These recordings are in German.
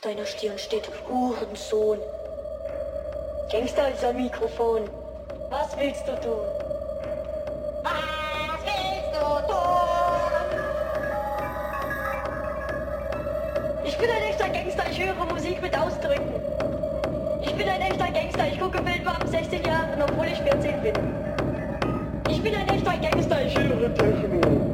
deiner Stirn steht Hurensohn. Gangster ist am Mikrofon. Was willst du tun? Was willst du tun? Ich bin ein echter Gangster, ich höre Musik mit Ausdrücken. Ich bin ein echter Gangster, ich gucke Filme ab 16 Jahren, obwohl ich 14 bin. Ich bin ein echter Gangster, ich höre Techno.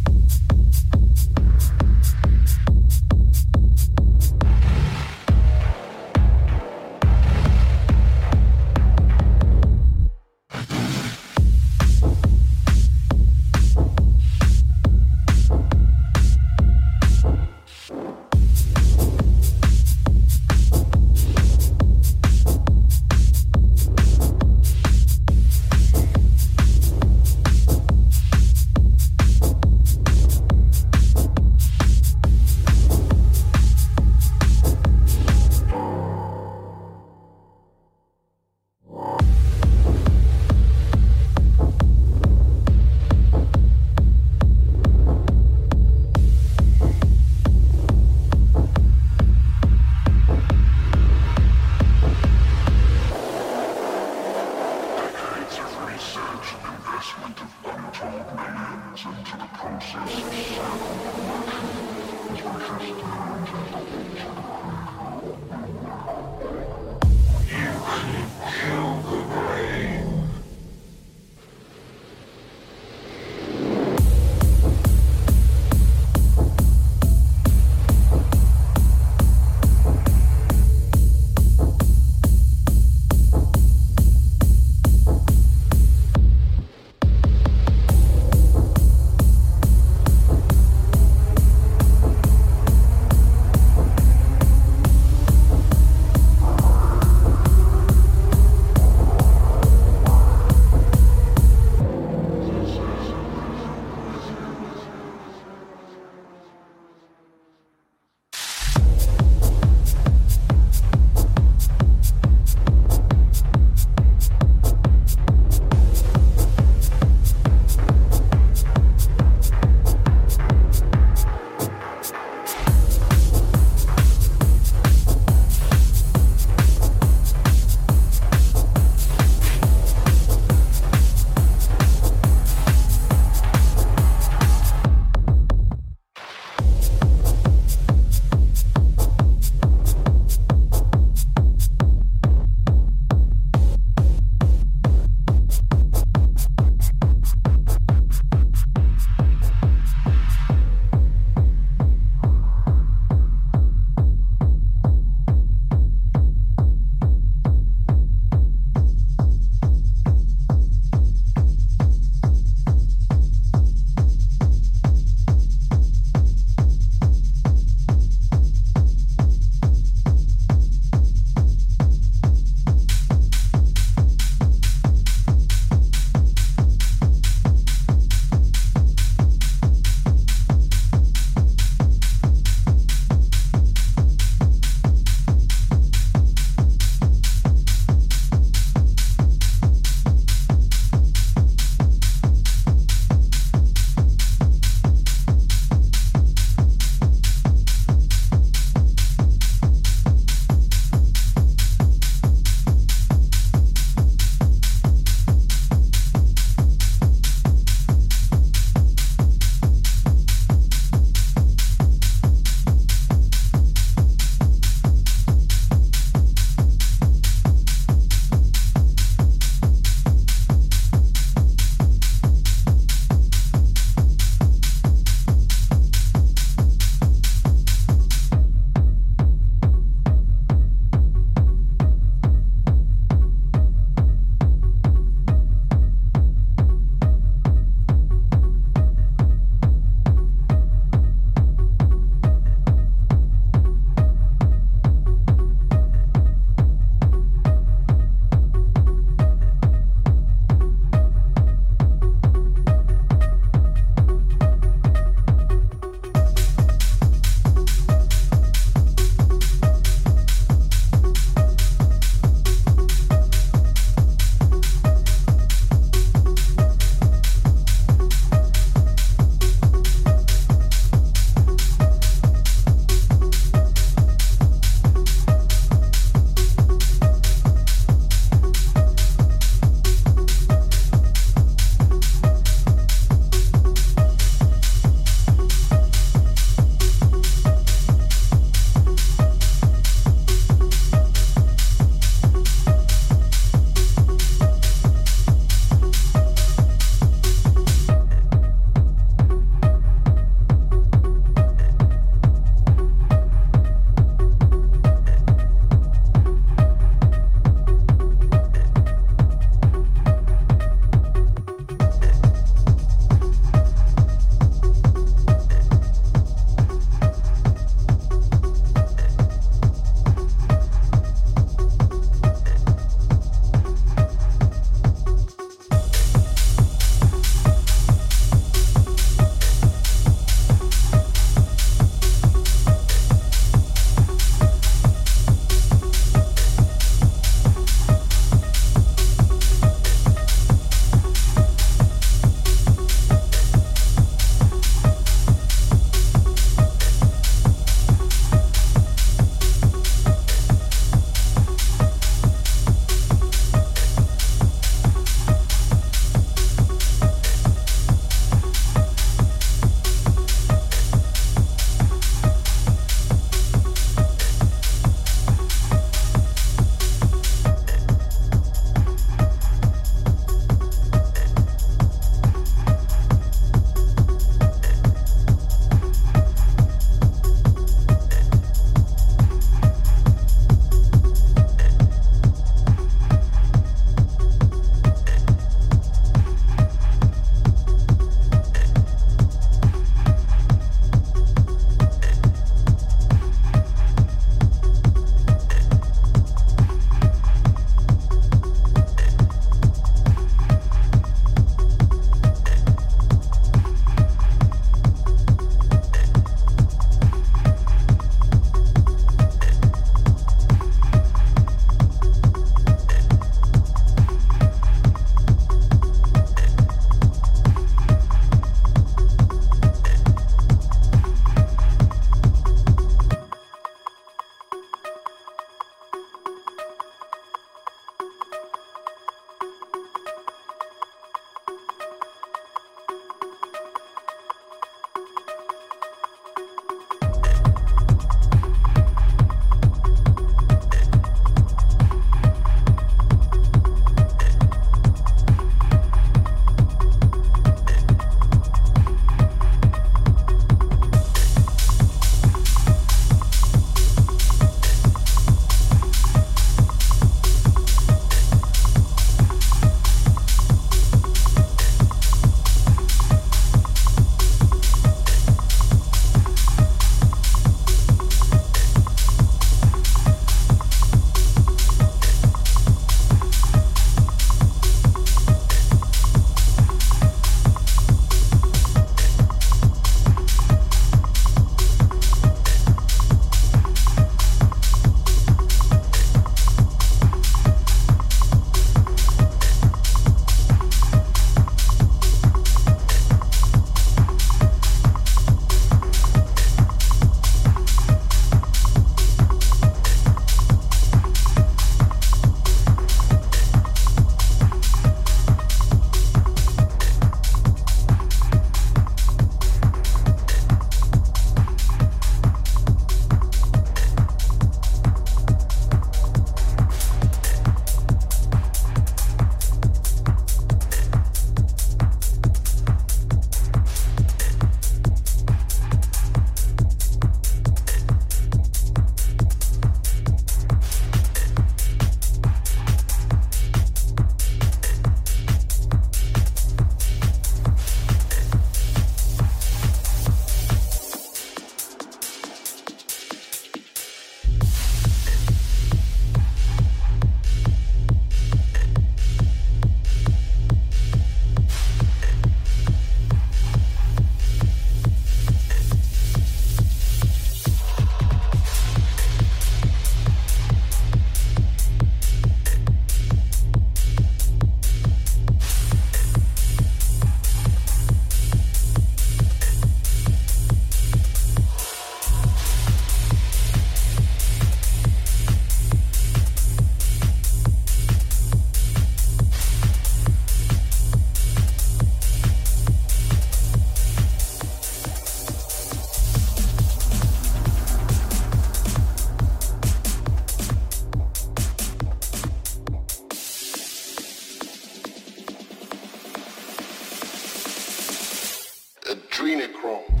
Adrenochrome.